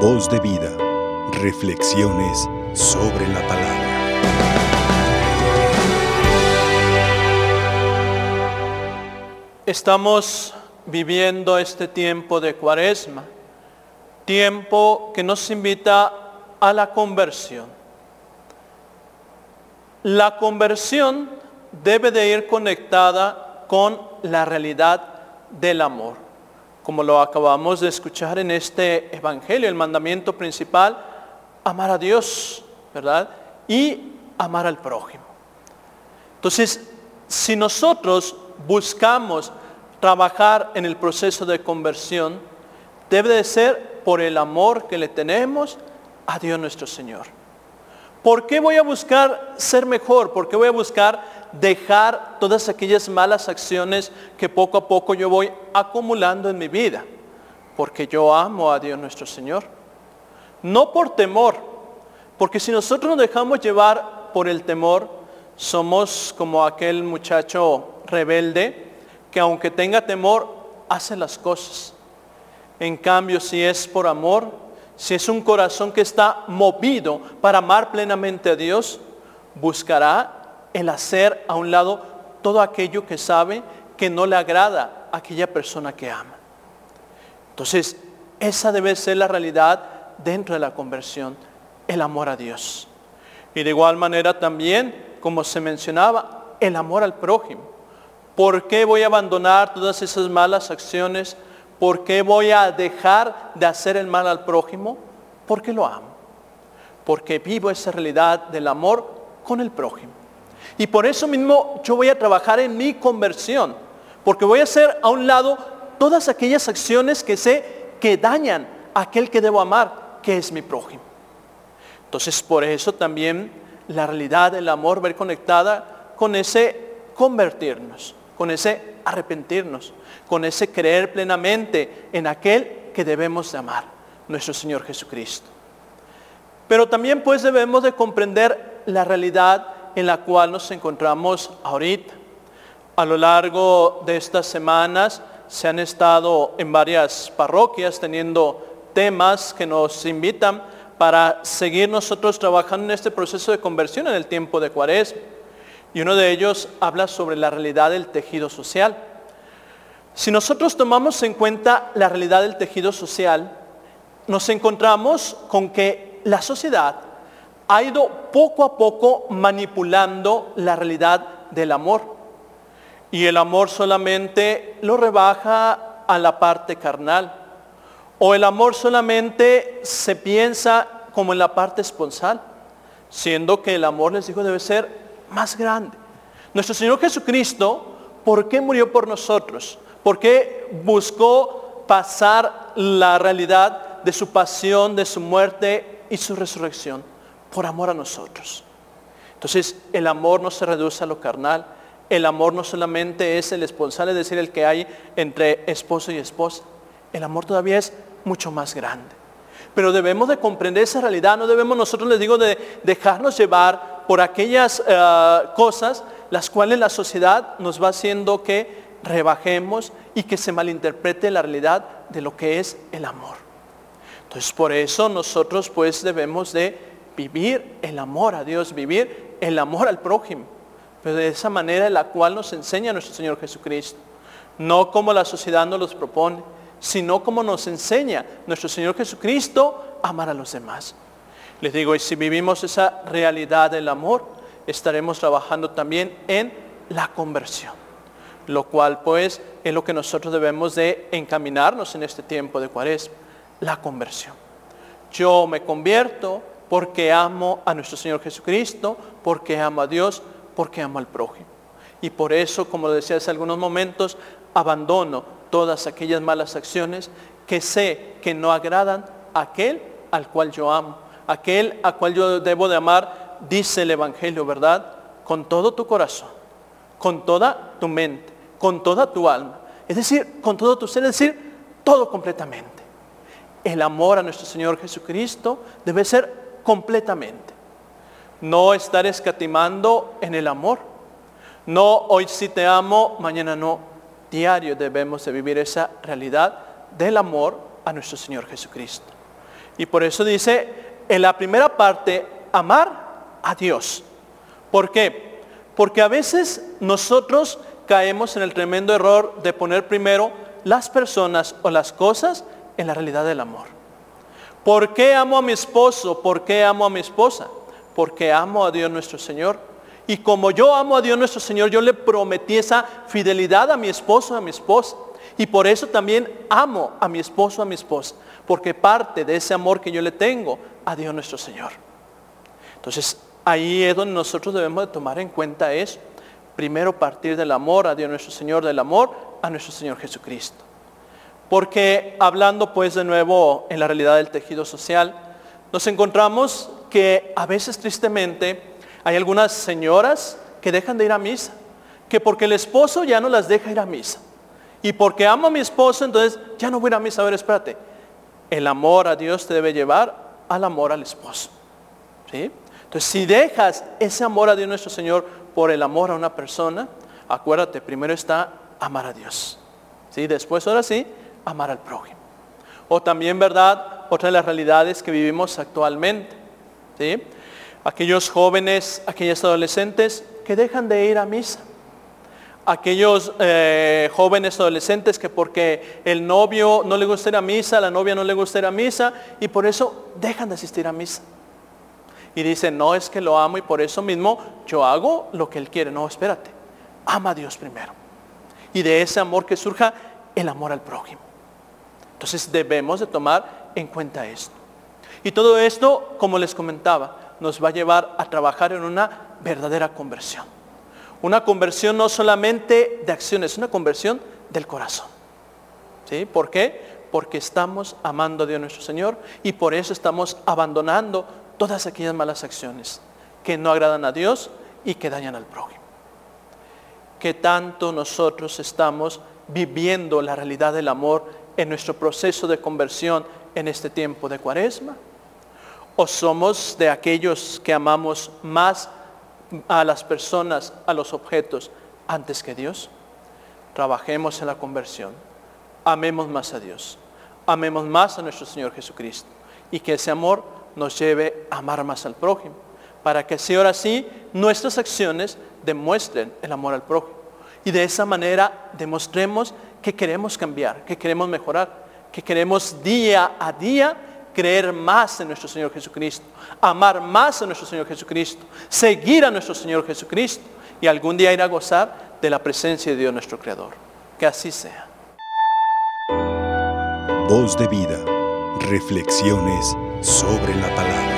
Voz de vida. Reflexiones sobre la palabra. Estamos viviendo este tiempo de cuaresma, tiempo que nos invita a la conversión. La conversión debe de ir conectada con la realidad del amor. Como lo acabamos de escuchar en este evangelio, el mandamiento principal, amar a Dios, ¿verdad? Y amar al prójimo. Entonces, si nosotros buscamos trabajar en el proceso de conversión, debe de ser por el amor que le tenemos a Dios nuestro Señor. ¿Por qué voy a buscar ser mejor? ¿Por qué voy a buscar dejar todas aquellas malas acciones que poco a poco yo voy acumulando en mi vida? Porque yo amo a Dios nuestro Señor. No por temor, porque si nosotros nos dejamos llevar por el temor, somos como aquel muchacho rebelde que aunque tenga temor, hace las cosas. En cambio, si es por amor, si es un corazón que está movido para amar plenamente a Dios, buscará el hacer a un lado todo aquello que sabe que no le agrada a aquella persona que ama. Entonces, esa debe ser la realidad dentro de la conversión, el amor a Dios. Y de igual manera también, como se mencionaba, el amor al prójimo. ¿Por qué voy a abandonar todas esas malas acciones? ¿Por qué voy a dejar de hacer el mal al prójimo? Porque lo amo. Porque vivo esa realidad del amor con el prójimo. Y por eso mismo yo voy a trabajar en mi conversión. Porque voy a hacer a un lado todas aquellas acciones que sé que dañan a aquel que debo amar, que es mi prójimo. Entonces por eso también la realidad del amor va conectada con ese convertirnos, con ese arrepentirnos, con ese creer plenamente en aquel que debemos de amar, nuestro Señor Jesucristo. Pero también pues debemos de comprender la realidad en la cual nos encontramos ahorita. A lo largo de estas semanas se han estado en varias parroquias teniendo temas que nos invitan para seguir nosotros trabajando en este proceso de conversión en el tiempo de Cuaresma. Y uno de ellos habla sobre la realidad del tejido social. Si nosotros tomamos en cuenta la realidad del tejido social, nos encontramos con que la sociedad ha ido poco a poco manipulando la realidad del amor. Y el amor solamente lo rebaja a la parte carnal. O el amor solamente se piensa como en la parte esponsal, siendo que el amor, les digo, debe ser más grande. Nuestro Señor Jesucristo, ¿por qué murió por nosotros? ¿Por qué buscó pasar la realidad de su pasión, de su muerte y su resurrección? Por amor a nosotros. Entonces, el amor no se reduce a lo carnal. El amor no solamente es el esponsal, es decir, el que hay entre esposo y esposa. El amor todavía es mucho más grande. Pero debemos de comprender esa realidad, no debemos nosotros, les digo, de dejarnos llevar por aquellas eh, cosas las cuales la sociedad nos va haciendo que rebajemos y que se malinterprete la realidad de lo que es el amor. Entonces por eso nosotros pues debemos de vivir el amor a Dios, vivir el amor al prójimo, pero de esa manera en la cual nos enseña nuestro Señor Jesucristo, no como la sociedad nos los propone, sino como nos enseña nuestro Señor Jesucristo a amar a los demás. Les digo, y si vivimos esa realidad del amor, estaremos trabajando también en la conversión, lo cual pues es lo que nosotros debemos de encaminarnos en este tiempo de cuaresma, la conversión. Yo me convierto porque amo a nuestro Señor Jesucristo, porque amo a Dios, porque amo al prójimo. Y por eso, como decía hace algunos momentos, abandono todas aquellas malas acciones que sé que no agradan a aquel al cual yo amo, aquel a cual yo debo de amar, dice el Evangelio, ¿verdad? Con todo tu corazón, con toda tu mente, con toda tu alma, es decir, con todo tu ser, es decir, todo completamente. El amor a nuestro Señor Jesucristo debe ser completamente. No estar escatimando en el amor. No hoy sí te amo, mañana no diario debemos de vivir esa realidad del amor a nuestro Señor Jesucristo. Y por eso dice, en la primera parte, amar a Dios. ¿Por qué? Porque a veces nosotros caemos en el tremendo error de poner primero las personas o las cosas en la realidad del amor. ¿Por qué amo a mi esposo? ¿Por qué amo a mi esposa? Porque amo a Dios nuestro Señor. Y como yo amo a Dios nuestro Señor, yo le prometí esa fidelidad a mi esposo, a mi esposa. Y por eso también amo a mi esposo, a mi esposa. Porque parte de ese amor que yo le tengo a Dios nuestro Señor. Entonces, ahí es donde nosotros debemos de tomar en cuenta eso. Primero partir del amor a Dios nuestro Señor, del amor a nuestro Señor Jesucristo. Porque hablando pues de nuevo en la realidad del tejido social, nos encontramos que a veces tristemente hay algunas señoras que dejan de ir a misa, que porque el esposo ya no las deja ir a misa. Y porque amo a mi esposo, entonces ya no voy a ir a misa. A ver, espérate. El amor a Dios te debe llevar al amor al esposo. ¿Sí? Entonces, si dejas ese amor a Dios nuestro Señor por el amor a una persona, acuérdate, primero está amar a Dios. ¿Sí? Después, ahora sí, amar al prójimo. O también, ¿verdad? Otra de las realidades que vivimos actualmente. ¿sí? Aquellos jóvenes, aquellos adolescentes que dejan de ir a misa. Aquellos eh, jóvenes adolescentes que porque el novio no le gusta ir a misa, la novia no le gusta ir a misa y por eso dejan de asistir a misa. Y dicen, no es que lo amo y por eso mismo yo hago lo que él quiere. No, espérate, ama a Dios primero. Y de ese amor que surja el amor al prójimo. Entonces debemos de tomar en cuenta esto. Y todo esto, como les comentaba, nos va a llevar a trabajar en una verdadera conversión. Una conversión no solamente de acciones, una conversión del corazón. ¿Sí? ¿Por qué? Porque estamos amando a Dios nuestro Señor y por eso estamos abandonando todas aquellas malas acciones que no agradan a Dios y que dañan al prójimo. Que tanto nosotros estamos viviendo la realidad del amor en nuestro proceso de conversión en este tiempo de cuaresma? ¿O somos de aquellos que amamos más a las personas, a los objetos, antes que Dios? Trabajemos en la conversión. Amemos más a Dios. Amemos más a nuestro Señor Jesucristo. Y que ese amor nos lleve a amar más al prójimo. Para que si ahora sí nuestras acciones demuestren el amor al prójimo. Y de esa manera demostremos que queremos cambiar, que queremos mejorar, que queremos día a día creer más en nuestro Señor Jesucristo, amar más a nuestro Señor Jesucristo, seguir a nuestro Señor Jesucristo y algún día ir a gozar de la presencia de Dios nuestro Creador. Que así sea. Voz de vida, reflexiones sobre la palabra.